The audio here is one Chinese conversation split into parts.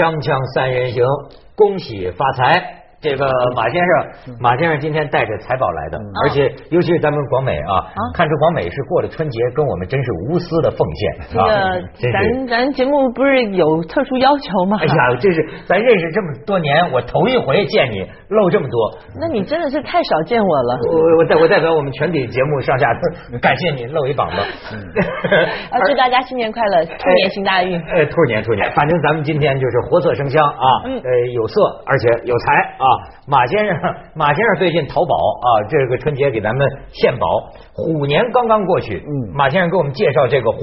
锵锵三人行，恭喜发财！这个马先生，马先生今天带着财宝来的，而且尤其是咱们广美啊，看出广美是过了春节，跟我们真是无私的奉献。这个咱咱节目不是有特殊要求吗？哎呀，这是咱认识这么多年，我头一回见你露这么多。那你真的是太少见我了。我我代我代表我们全体节目上下 感谢你露一膀子。啊，祝大家新年快乐，兔年行大运。哎，兔年兔年，反正咱们今天就是活色生香啊，呃，有色而且有财啊。马先生，马先生最近淘宝啊，这个春节给咱们献宝。虎年刚刚过去，嗯，马先生给我们介绍这个虎，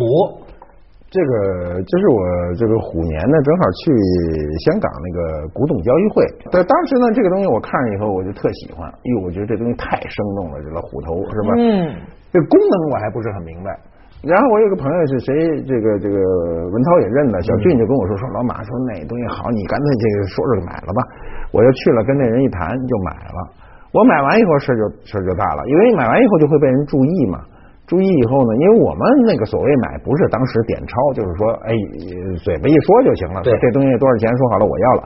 这个就是我这个虎年呢，正好去香港那个古董交易会。但当时呢，这个东西我看了以后，我就特喜欢，因为我觉得这东西太生动了，这个虎头是吧？嗯，这功能我还不是很明白。然后我有个朋友是谁，这个这个文涛也认了，小俊就跟我说说老马说那东西好，你干脆这个说说就买了吧。我就去了，跟那人一谈就买了。我买完以后事就事就大了，因为买完以后就会被人注意嘛。注意以后呢，因为我们那个所谓买不是当时点钞，就是说哎嘴巴一说就行了。对，这东西多少钱？说好了我要了，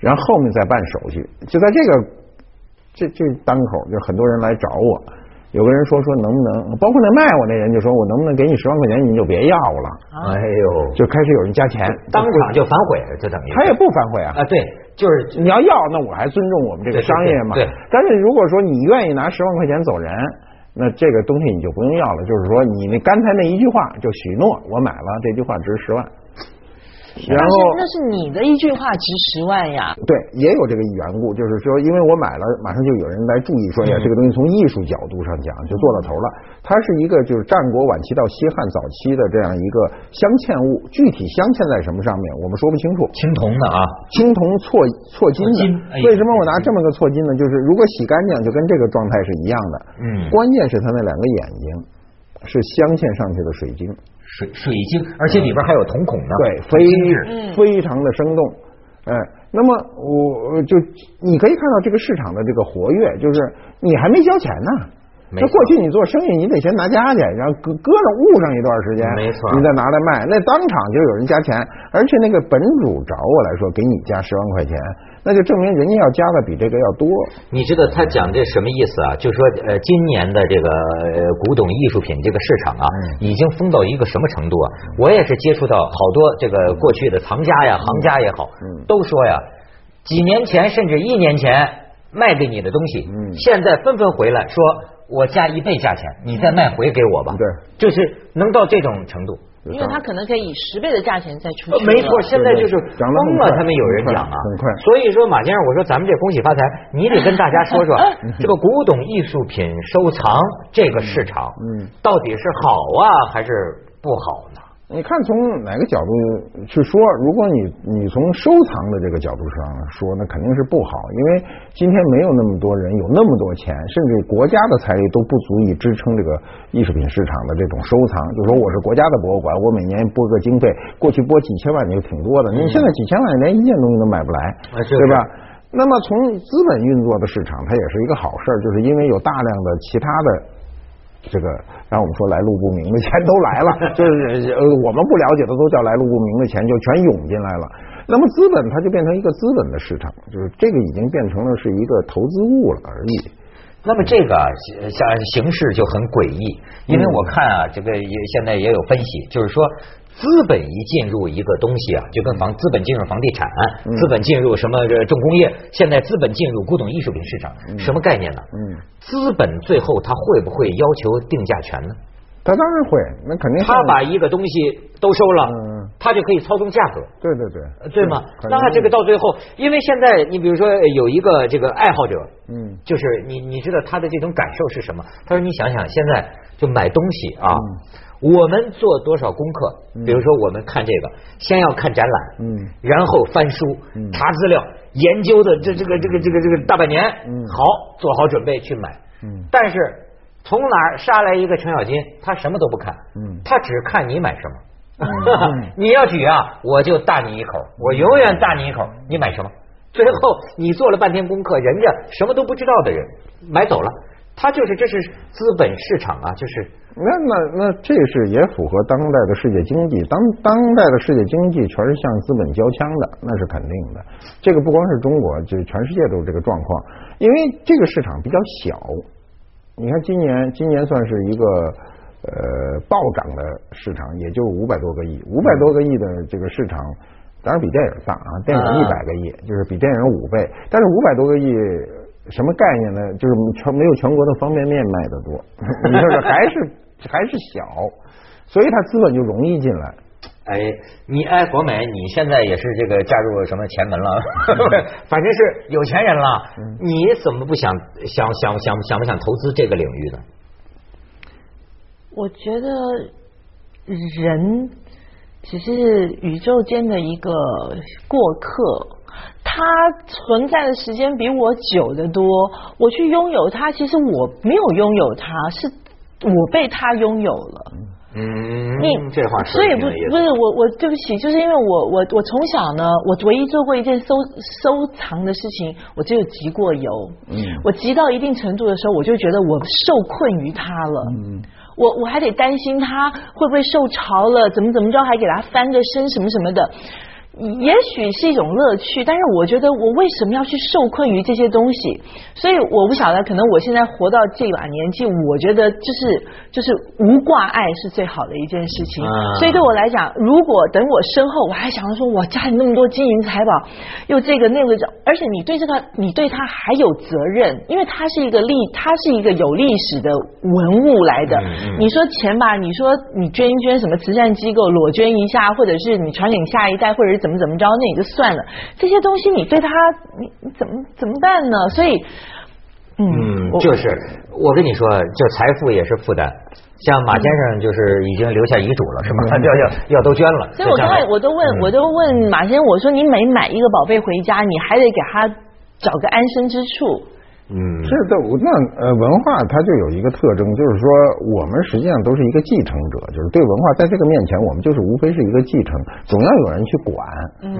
然后后面再办手续。就在这个这这当口，就很多人来找我。有个人说说能不能，包括那卖我那人就说我能不能给你十万块钱，你就别要了。哎呦，就开始有人加钱，当场就反悔，就等于他也不反悔啊。啊，对，就是你要要，那我还尊重我们这个商业嘛。对。但是如果说你愿意拿十万块钱走人，那这个东西你就不用要了。就是说你那刚才那一句话就许诺我买了，这句话值十万。然后那是你的一句话值十万呀？对，也有这个缘故，就是说，因为我买了，马上就有人来注意说呀，这个东西从艺术角度上讲就做到头了。它是一个就是战国晚期到西汉早期的这样一个镶嵌物，具体镶嵌在什么上面，我们说不清楚。青铜的啊，青铜错错金的。为什么我拿这么个错金呢？就是如果洗干净，就跟这个状态是一样的。嗯。关键是它那两个眼睛是镶嵌上去的水晶。水水晶，而且里边还有瞳孔呢。对，非非常的生动。哎，那么我就你可以看到这个市场的这个活跃，就是你还没交钱呢。那过去你做生意，你得先拿家去，然后搁搁上捂上一段时间，没错，你再拿来卖，那当场就有人加钱，而且那个本主找我来说，给你加十万块钱，那就证明人家要加的比这个要多。你知道他讲这什么意思啊？就说呃，今年的这个古董艺术品这个市场啊，已经疯到一个什么程度啊？我也是接触到好多这个过去的藏家呀、行家也好，都说呀，几年前甚至一年前卖给你的东西，现在纷纷回来说。我加一倍价钱，你再卖回给我吧。对，就是能到这种程度，因为他可能可以以十倍的价钱再出。没错，现在就是疯了，他们有人讲啊，很快。所以说，马先生，我说咱们这恭喜发财，你得跟大家说说 这个古董艺术品收藏这个市场，嗯，到底是好啊还是不好呢？你看从哪个角度去说？如果你你从收藏的这个角度上说，那肯定是不好，因为今天没有那么多人有那么多钱，甚至国家的财力都不足以支撑这个艺术品市场的这种收藏。就说我是国家的博物馆，我每年拨个经费，过去拨几千万就挺多的，你现在几千万连一件东西都买不来，对吧？那么从资本运作的市场，它也是一个好事，就是因为有大量的其他的。这个让我们说来路不明的钱都来了，就是呃我们不了解的都叫来路不明的钱就全涌进来了。那么资本它就变成一个资本的市场，就是这个已经变成了是一个投资物了而已。那么这个像形式就很诡异，因为我看啊，这个也现在也有分析，就是说。资本一进入一个东西啊，就跟房资本进入房地产，资本进入什么这重工业，现在资本进入古董艺术品市场，什么概念呢？嗯，资本最后他会不会要求定价权呢？他当然会，那肯定。他把一个东西都收了，他就可以操纵价格。对对对，对吗？那这个到最后，因为现在你比如说有一个这个爱好者，嗯，就是你你知道他的这种感受是什么？他说你想想现在就买东西啊。我们做多少功课？比如说，我们看这个，先要看展览，嗯，然后翻书、查资料、研究的这这个这个这个这个大半年，嗯，好，做好准备去买，嗯，但是从哪儿杀来一个程咬金，他什么都不看，嗯，他只看你买什么，你要举啊，我就大你一口，我永远大你一口，你买什么？最后你做了半天功课，人家什么都不知道的人买走了。他就是这是资本市场啊，就是那那那这是也符合当代的世界经济，当当代的世界经济全是向资本交枪的，那是肯定的。这个不光是中国，就全世界都是这个状况，因为这个市场比较小。你看今年今年算是一个呃暴涨的市场，也就五百多个亿，五百多个亿的这个市场，当然比电影大啊，电影一百个亿，就是比电影五倍，但是五百多个亿。什么概念呢？就是全没有全国的方便面卖的多，你说这还是还是小，所以它资本就容易进来。哎，你哎，国美，你现在也是这个嫁入什么前门了？反正是有钱人了。你怎么不想想想想想不想投资这个领域呢？我觉得人只是宇宙间的一个过客。它存在的时间比我久得多，我去拥有它，其实我没有拥有它，是我被它拥有了。嗯，你这话所以不不是我我对不起，就是因为我我我从小呢，我唯一做过一件收收藏的事情，我只有集过邮。嗯，我集到一定程度的时候，我就觉得我受困于它了。嗯，我我还得担心他会不会受潮了，怎么怎么着，还给他翻个身什么什么的。也许是一种乐趣，但是我觉得我为什么要去受困于这些东西？所以我不晓得，可能我现在活到这把年纪，我觉得就是就是无挂碍是最好的一件事情。所以对我来讲，如果等我身后，我还想着说我家里那么多金银财宝，又这个那个，而且你对这个你对它还有责任，因为它是一个历，它是一个有历史的文物来的。你说钱吧，你说你捐一捐什么慈善机构裸捐一下，或者是你传给下一代，或者是。怎么怎么着，那也就算了。这些东西你对他，你你怎么怎么办呢？所以，嗯，就是我跟你说，就财富也是负担。像马先生就是已经留下遗嘱了，是吗？要要要都捐了。所以我刚才我都问，我都问马先生，我说你每买一个宝贝回家，你还得给他找个安身之处。嗯，这都那呃文化它就有一个特征，就是说我们实际上都是一个继承者，就是对文化在这个面前，我们就是无非是一个继承，总要有人去管，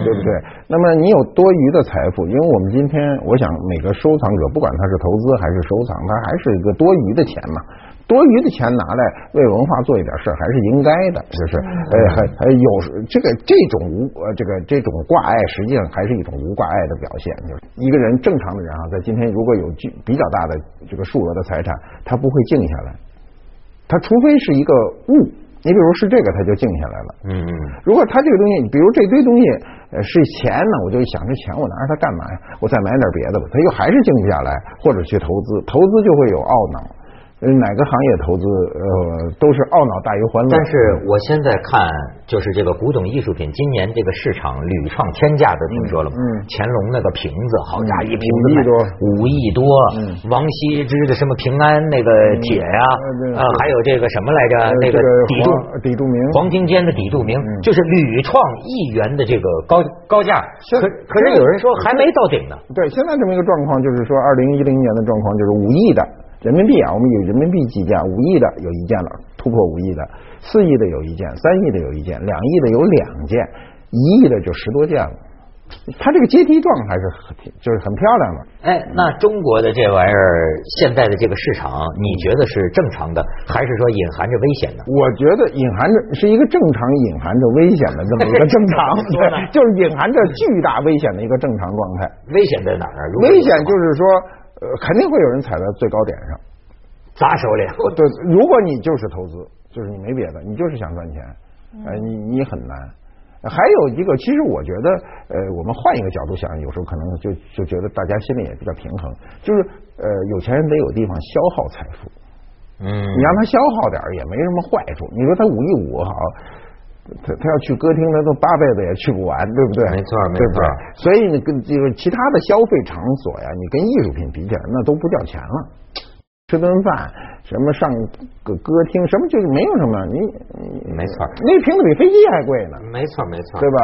对不对？那么你有多余的财富，因为我们今天我想每个收藏者，不管他是投资还是收藏，他还是一个多余的钱嘛。多余的钱拿来为文化做一点事儿，还是应该的，就是呃，还还有这个这种无呃这个这种挂碍，实际上还是一种无挂碍的表现。就是一个人正常的人啊，在今天如果有巨比较大的这个数额的财产，他不会静下来，他除非是一个物，你比如是这个，他就静下来了。嗯嗯。如果他这个东西，比如这堆东西是钱呢，我就想这钱我拿着它干嘛呀？我再买点别的吧，他又还是静不下来，或者去投资，投资就会有懊恼。哪个行业投资呃都是懊恼大于欢乐。但是我现在看就是这个古董艺术品，今年这个市场屡创天价的，听说了吗？嗯乾隆那个瓶子，好家伙，一瓶子五亿多。王羲之的什么平安那个帖呀，啊，还有这个什么来着？那个底柱底柱铭，黄金坚的底柱明，就是屡创亿元的这个高高价。可可是有人说还没到顶呢。对，现在这么一个状况，就是说二零一零年的状况，就是五亿的。人民币啊，我们有人民币计价，五亿的有一件了，突破五亿的，四亿的有一件，三亿的有一件，两亿的有两件，一亿的就十多件了。它这个阶梯状还是很就是很漂亮的。哎，那中国的这玩意儿现在的这个市场，你觉得是正常的，还是说隐含着危险的？我觉得隐含着是一个正常隐含着危险的这么一个正常，就是隐含着巨大危险的一个正常状态。危险在哪儿？危险就是说。呃，肯定会有人踩在最高点上，砸手里。对，如果你就是投资，就是你没别的，你就是想赚钱，呃，你你很难。还有一个，其实我觉得，呃，我们换一个角度想，有时候可能就就觉得大家心里也比较平衡，就是呃，有钱人得有地方消耗财富。嗯，你让他消耗点也没什么坏处。你说他五亿五好。他他要去歌厅，他都八辈子也去不完，对不对？没错，没错。所以你跟这个其他的消费场所呀，你跟艺术品比起来，那都不叫钱了。吃顿饭，什么上个歌厅，什么就是没有什么，你没错，那瓶子比飞机还贵呢。没错，没错，对吧？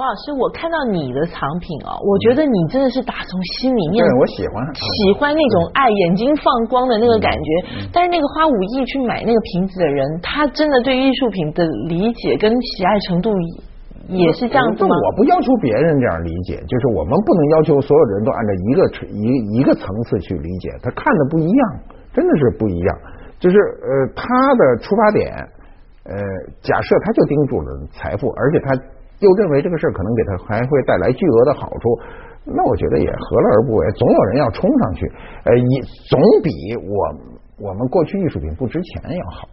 王老师，我看到你的藏品啊，我觉得你真的是打从心里面，我喜欢喜欢那种爱眼睛放光的那个感觉。但是那个花五亿去买那个瓶子的人，他真的对艺术品的理解跟喜爱程度也是这样子吗？我不要求别人这样理解，就是我们不能要求所有人都按照一个一一个层次去理解，他看的不一样。真的是不一样。就是呃，他的出发点，呃，假设他就盯住了财富，而且他又认为这个事儿可能给他还会带来巨额的好处，那我觉得也何乐而不为？总有人要冲上去，呃，以总比我我们过去艺术品不值钱要好。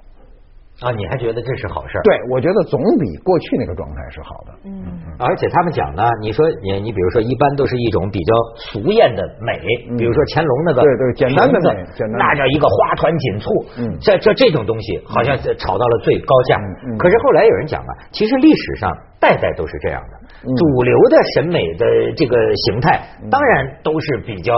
啊，你还觉得这是好事？对，我觉得总比过去那个状态是好的。嗯，而且他们讲呢，你说你你比如说，一般都是一种比较俗艳的美，比如说乾隆那个对对简单的美，那叫一个花团锦簇。嗯，这这这种东西好像炒到了最高价。嗯，可是后来有人讲啊，其实历史上代代都是这样的。主流的审美的这个形态，当然都是比较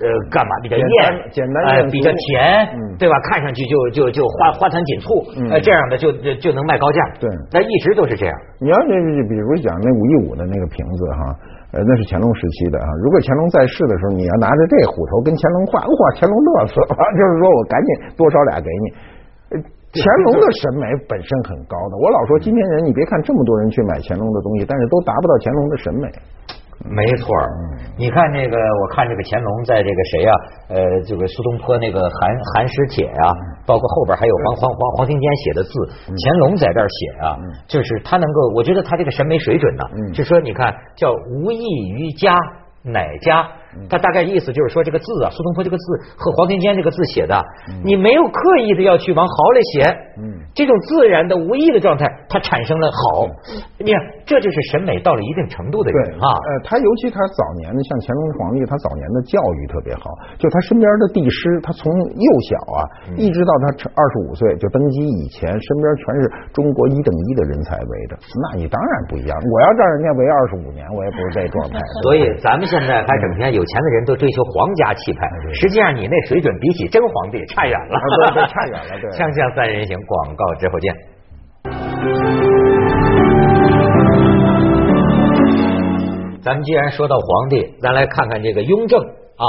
呃干嘛比较艳，简单，比较甜，对吧？看上去就就就花花团锦簇，呃这样的就就就能卖高价。对，那一直都是这样。你要是比如讲那五一五的那个瓶子哈，呃那是乾隆时期的啊。如果乾隆在世的时候，你要拿着这虎头跟乾隆换，哇，乾隆乐死了，就是说我赶紧多烧俩给你。乾隆的审美本身很高的，我老说今天人，你别看这么多人去买乾隆的东西，但是都达不到乾隆的审美。没错，你看那个，我看这个乾隆在这个谁呀？呃，这个苏东坡那个寒寒食帖啊，包括后边还有黄黄黄黄庭坚写的字，乾隆在这儿写啊，就是他能够，我觉得他这个审美水准呢，就说你看叫无异于家。乃家？他大概意思就是说，这个字啊，苏东坡这个字和黄庭坚这个字写的，你没有刻意的要去往好里写，嗯，这种自然的无意的状态，它产生了好。你看，这就是审美到了一定程度的人啊。呃，他尤其他早年的，像乾隆皇帝，他早年的教育特别好，就他身边的帝师，他从幼小啊，一直到他二十五岁就登基以前，身边全是中国一等一的人才围着。那你当然不一样。我要让人家围二十五年，我也不是这状态。所以咱们现在还整天有钱的人都追求皇家气派，实际上你那水准比起真皇帝差远了，差远了。对，锵锵三人行，广告之后见。咱们既然说到皇帝，咱来看看这个雍正啊。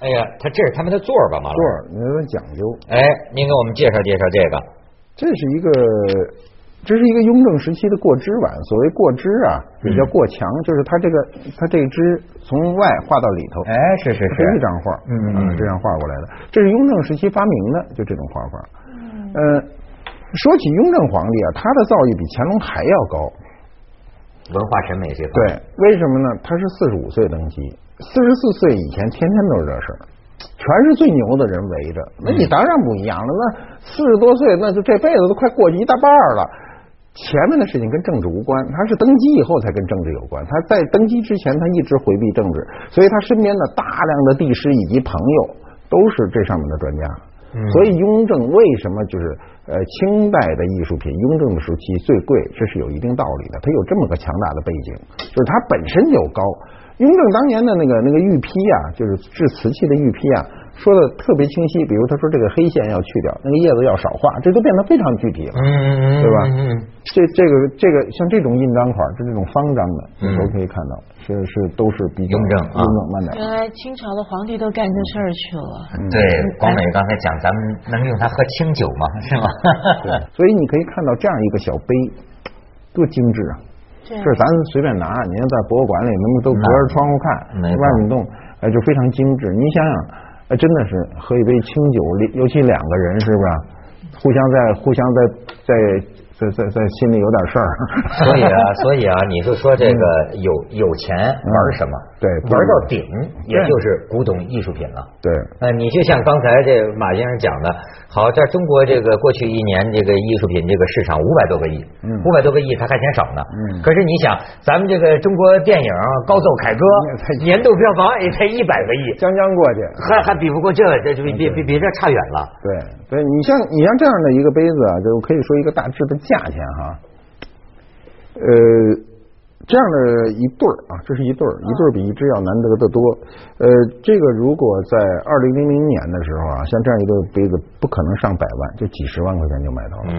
哎呀，他这是他们的座儿吧？马座儿，有点讲究。哎，您给我们介绍介绍这个。这是一个。这是一个雍正时期的过枝碗，所谓过枝啊，也叫过墙，就是它这个它这枝从外画到里头，哎，是是是一张画，嗯嗯，这样画过来的，这是雍正时期发明的，就这种画法。嗯，说起雍正皇帝啊，他的造诣比乾隆还要高，文化审美这块。对，为什么呢？他是四十五岁登基，四十四岁以前天天都是这事儿。全是最牛的人围着，那你当然不一样了。那四十多岁，那就这辈子都快过去一大半了。前面的事情跟政治无关，他是登基以后才跟政治有关。他在登基之前，他一直回避政治，所以他身边的大量的帝师以及朋友都是这上面的专家。所以雍正为什么就是呃清代的艺术品，雍正的时期最贵，这是有一定道理的。他有这么个强大的背景，就是他本身就高。雍正当年的那个那个玉批啊，就是制瓷器的玉批啊。说的特别清晰，比如他说这个黑线要去掉，那个叶子要少画，这都变得非常具体了，对吧？嗯这这个这个像这种印章款，就这种方章的，都可以看到，是是都是比较雍正雍正慢点。原来清朝的皇帝都干这事儿去了。对，光美刚才讲，咱们能用它喝清酒吗？是吗？所以你可以看到这样一个小杯，多精致啊！这咱随便拿，你要在博物馆里，能都隔着窗户看，外面动，哎，就非常精致。你想想。真的是喝一杯清酒，尤其两个人，是不是？互相在，互相在，在。在在在心里有点事儿，所以啊，所以啊，你就说这个有有钱玩什么？对，玩到顶，也就是古董艺术品了。对，呃，你就像刚才这马先生讲的，好，在中国这个过去一年这个艺术品这个市场五百多个亿，五百多个亿，他还嫌少呢。嗯。可是你想，咱们这个中国电影《高奏凯歌》年度票房也才一百个亿，将将过去，还还比不过这，这比比比比这差远了。对，对你像你像这样的一个杯子啊，就可以说一个大致的。价钱哈，呃，这样的一对儿啊，这是一对儿，一对儿比一只要难得的多。呃，这个如果在二零零零年的时候啊，像这样一个杯子，不可能上百万，就几十万块钱就买到了。嗯，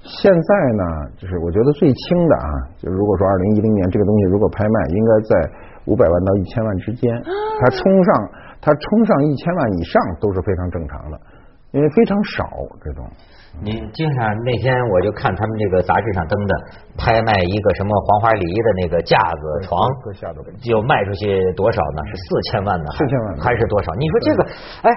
现在呢，就是我觉得最轻的啊，就如果说二零一零年这个东西如果拍卖，应该在五百万到一千万之间。它冲上，它冲上一千万以上都是非常正常的，因为非常少这种。你经常那天我就看他们这个杂志上登的拍卖一个什么黄花梨的那个架子床，就卖出去多少呢？是四千万呢？四千万还是多少？你说这个，哎，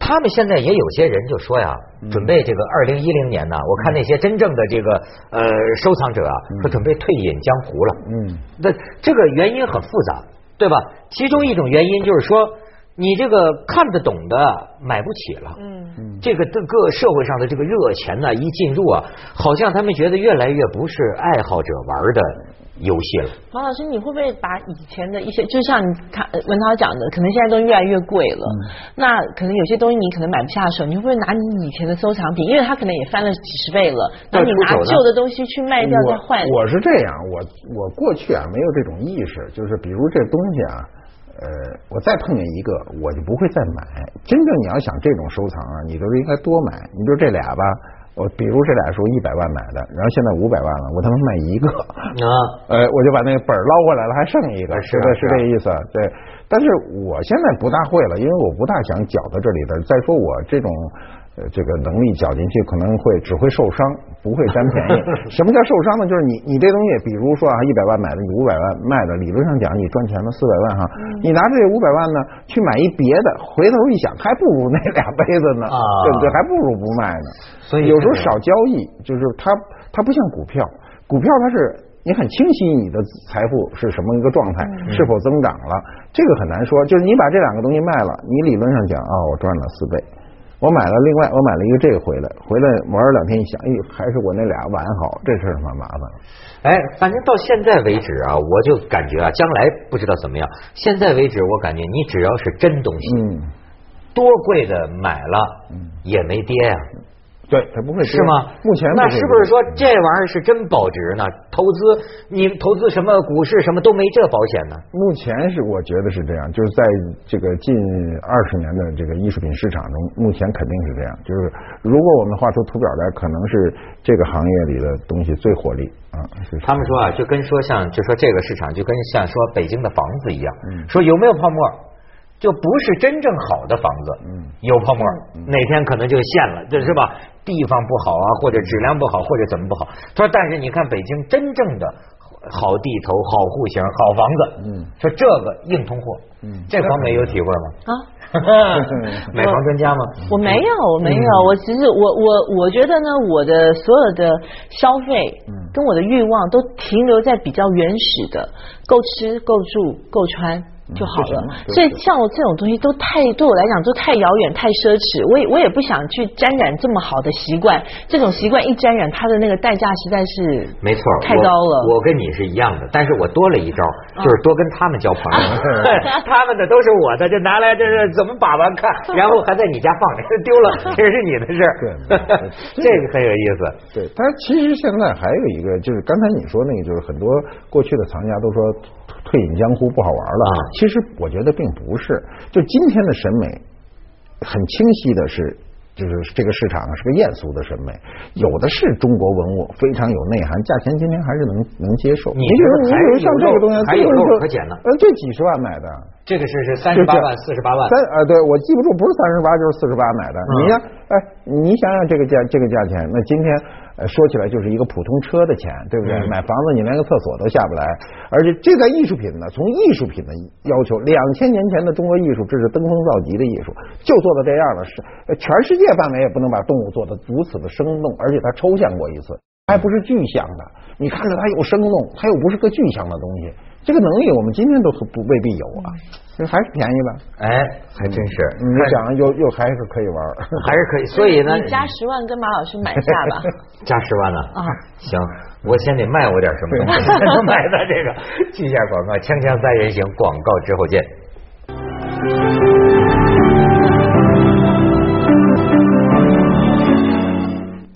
他他们现在也有些人就说呀，准备这个二零一零年呢，我看那些真正的这个呃收藏者啊，说准备退隐江湖了。嗯，那这个原因很复杂，对吧？其中一种原因就是说，你这个看得懂的买不起了。嗯，这个各个社会上的这个热钱呢，一进入啊，好像他们觉得越来越不是爱好者玩的。游戏了，马老师，你会不会把以前的一些，就像他文涛讲的，可能现在都越来越贵了，那可能有些东西你可能买不下手，你会不会拿你以前的收藏品，因为它可能也翻了几十倍了，那你拿旧的东西去卖掉再换？我是这样，我我过去啊没有这种意识，就是比如这东西啊，呃，我再碰见一个，我就不会再买。真正你要想这种收藏啊，你都是应该多买。你比如这俩吧。我比如这俩是我一百万买的，然后现在五百万了，我他妈卖一个啊，呃，我就把那个本捞回来了，还剩一个，是是这意思，对。但是我现在不大会了，因为我不大想搅到这里边。再说我这种这个能力搅进去，可能会只会受伤，不会占便宜。什么叫受伤呢？就是你你这东西，比如说啊，一百万买的，你五百万卖的，理论上讲你赚钱了四百万哈，你拿这五百万呢去买一别的，回头一想还不如那俩杯子呢，对不对？还不如不卖呢。所以有时候少交易，就是它它不像股票，股票它是。你很清晰你的财富是什么一个状态，是否增长了？这个很难说。就是你把这两个东西卖了，你理论上讲啊，我赚了四倍。我买了另外，我买了一个这个回来，回来玩两天一想，哎，还是我那俩碗好，这事儿蛮麻烦了。哎，反正到现在为止啊，我就感觉啊，将来不知道怎么样。现在为止，我感觉你只要是真东西，嗯，多贵的买了，也没跌呀。对，它不会是吗？目前那是不是说这玩意儿是真保值呢？投资你投资什么股市什么都没这保险呢？目前是我觉得是这样，就是在这个近二十年的这个艺术品市场中，目前肯定是这样。就是如果我们画出图表来，可能是这个行业里的东西最活力啊。他们说啊，就跟说像就说这个市场就跟像说北京的房子一样，说有没有泡沫？就不是真正好的房子，嗯有泡沫，哪天可能就陷了，这是吧？地方不好啊，或者质量不好，或者怎么不好？他说，但是你看北京真正的好地头、好户型、好房子，嗯，说这个硬通货，嗯，这方面有体会吗？啊，买房专家吗？我没有，我没有，我其实我我我觉得呢，我的所有的消费，嗯，跟我的欲望都停留在比较原始的，够吃、够住、够穿。就好了，所以像我这种东西都太对我来讲都太遥远、太奢侈，我也我也不想去沾染这么好的习惯。这种习惯一沾染，它的那个代价实在是没错，太高了。我跟你是一样的，但是我多了一招，就是多跟他们交朋友。他们的都是我的，就拿来这是怎么把玩看，然后还在你家放着，丢了 这是你的事儿。对，这个很有意思。对，但是其实现在还有一个，就是刚才你说那个，就是很多过去的藏家都说。退隐江湖不好玩了，其实我觉得并不是。就今天的审美，很清晰的是。就是这个市场是个艳俗的审美，有的是中国文物，非常有内涵，价钱今天还是能能接受。你比如你比如像这个东西，还有肉可捡呢。呃，这几十万买的，这个是是三十八万、四十八万。三呃，对我记不住，不是三十八就是四十八买的。你呀，哎，你想想这个价这个价钱，那今天说起来就是一个普通车的钱，对不对？买房子你连个厕所都下不来，而且这在艺术品呢，从艺术品的要求，两千年前的中国艺术，这是登峰造极的艺术，就做到这样了，是全世界。范围也不能把动物做的如此的生动，而且它抽象过一次，还不是具象的。你看着它有生动，它又不是个具象的东西。这个能力我们今天都不未必有啊，就还是便宜吧？哎，还真是。你想又又还是可以玩，还是可以。所以呢，你加十万跟马老师买下吧。加十万呢？啊，行，我先得卖我点什么东西才能买的这个。记一下广告，锵锵三人行，广告之后见。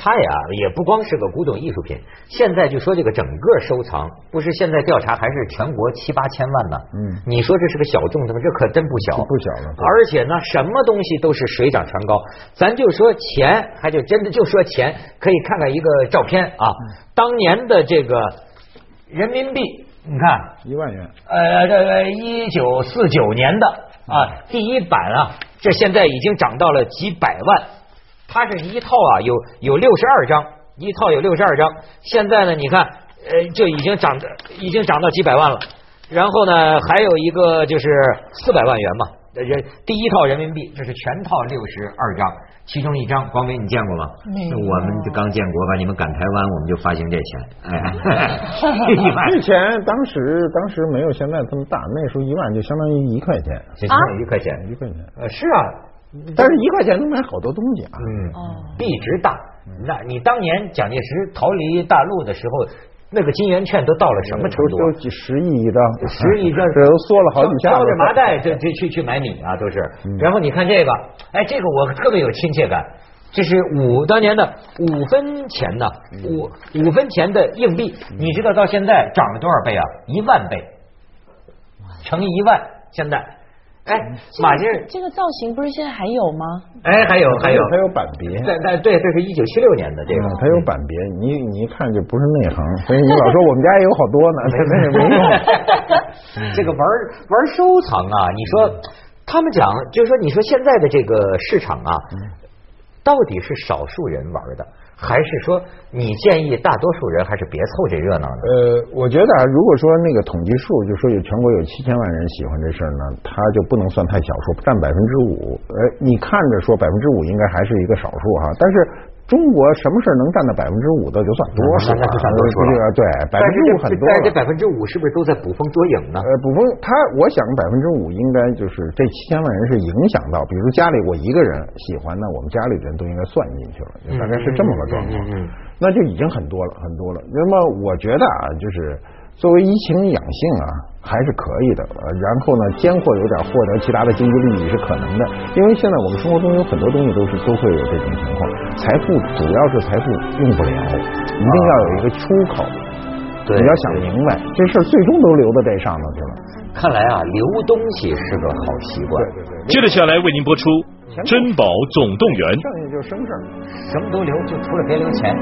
它呀，也不光是个古董艺术品。现在就说这个整个收藏，不是现在调查还是全国七八千万呢？嗯，你说这是个小众的吗？这可真不小，不小了。而且呢，什么东西都是水涨船高。咱就说钱，还就真的就说钱，可以看看一个照片啊，当年的这个人民币，你看一万元，呃，这个一九四九年的啊，第一版啊，这现在已经涨到了几百万。它是一套啊，有有六十二张，一套有六十二张。现在呢，你看，呃，就已经涨，已经涨到几百万了。然后呢，还有一个就是四百万元嘛，人第一套人民币，这是全套六十二张，其中一张，光明你见过吗？没有。我们刚建国，把你们赶台湾，我们就发行这钱。哎，一万钱当时当时没有现在这么大，那时候一万就相当于一块钱，就相当于一块钱，一块钱。呃，是啊，但是一块钱能买好多东西啊。嗯，币值大。那你当年蒋介石逃离大陆的时候。那个金圆券都到了什么程度？都几十亿一张，十亿一张，这都缩了好几下。挑着麻袋这这去去买米啊，都是。然后你看这个，哎，这个我特别有亲切感。这是五当年的五分钱呢，五五分钱的硬币，你知道到现在涨了多少倍啊？一万倍，乘以一万，现在。哎，马先生，这个造型不是现在还有吗？哎，还有还有，还有版别。对对对，这是一九七六年的这个，它有版别。你你一看就不是内行，所以你老说我们家也有好多呢，那也没用。这个玩玩收藏啊，你说他们讲，就是说，你说现在的这个市场啊，到底是少数人玩的？还是说，你建议大多数人还是别凑这热闹呢？呃，我觉得啊，如果说那个统计数，就说有全国有七千万人喜欢这事儿呢，他就不能算太小数，占百分之五。呃，你看着说百分之五应该还是一个少数哈，但是。中国什么事能占到百分之五的就算多数了，算多数了。对，百分之五很多。但这百分之五是不是都在捕风捉影呢？呃，捕风，他我想百分之五应该就是这七千万人是影响到，比如家里我一个人喜欢，那我们家里人都应该算进去了，大概是这么个状况。那就已经很多了，很多了。那么我觉得啊，就是。作为怡情养性啊，还是可以的。然后呢，间或有点获得其他的经济利益是可能的，因为现在我们生活中有很多东西都是都会有这种情况。财富主要是财富用不了，一定要有一个出口。对，你要想明白，这事儿最终都留到这上头去了。看来啊，留东西是个好习惯。对对对。接着下来为您播出《珍宝总动员》。剩下就是生事儿，什么都留，就除了别留钱。